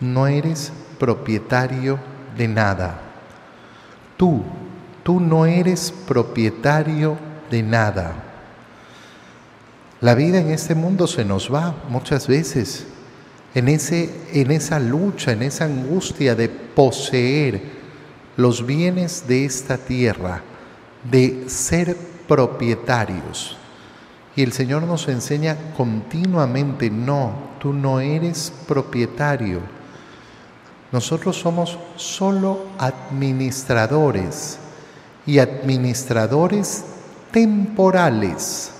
no eres propietario de nada. Tú, tú no eres propietario de nada. La vida en este mundo se nos va muchas veces en, ese, en esa lucha, en esa angustia de poseer los bienes de esta tierra, de ser propietarios. Y el Señor nos enseña continuamente, no, tú no eres propietario. Nosotros somos solo administradores y administradores temporales,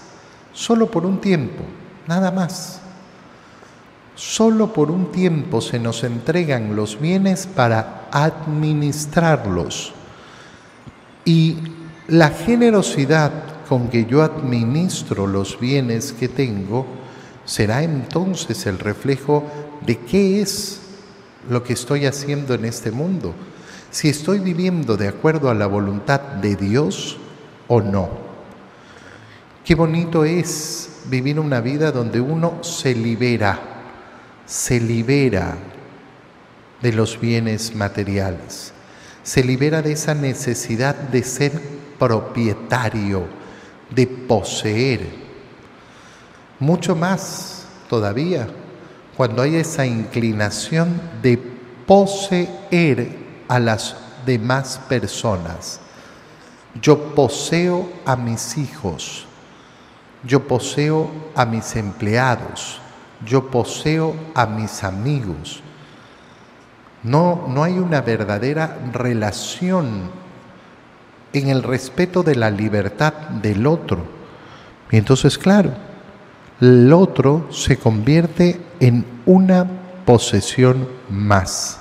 solo por un tiempo, nada más. Solo por un tiempo se nos entregan los bienes para administrarlos. Y la generosidad con que yo administro los bienes que tengo será entonces el reflejo de qué es lo que estoy haciendo en este mundo. Si estoy viviendo de acuerdo a la voluntad de Dios o no. Qué bonito es vivir una vida donde uno se libera se libera de los bienes materiales, se libera de esa necesidad de ser propietario, de poseer. Mucho más todavía cuando hay esa inclinación de poseer a las demás personas. Yo poseo a mis hijos, yo poseo a mis empleados, yo poseo a mis amigos. No, no hay una verdadera relación en el respeto de la libertad del otro. Y entonces, claro, el otro se convierte en una posesión más.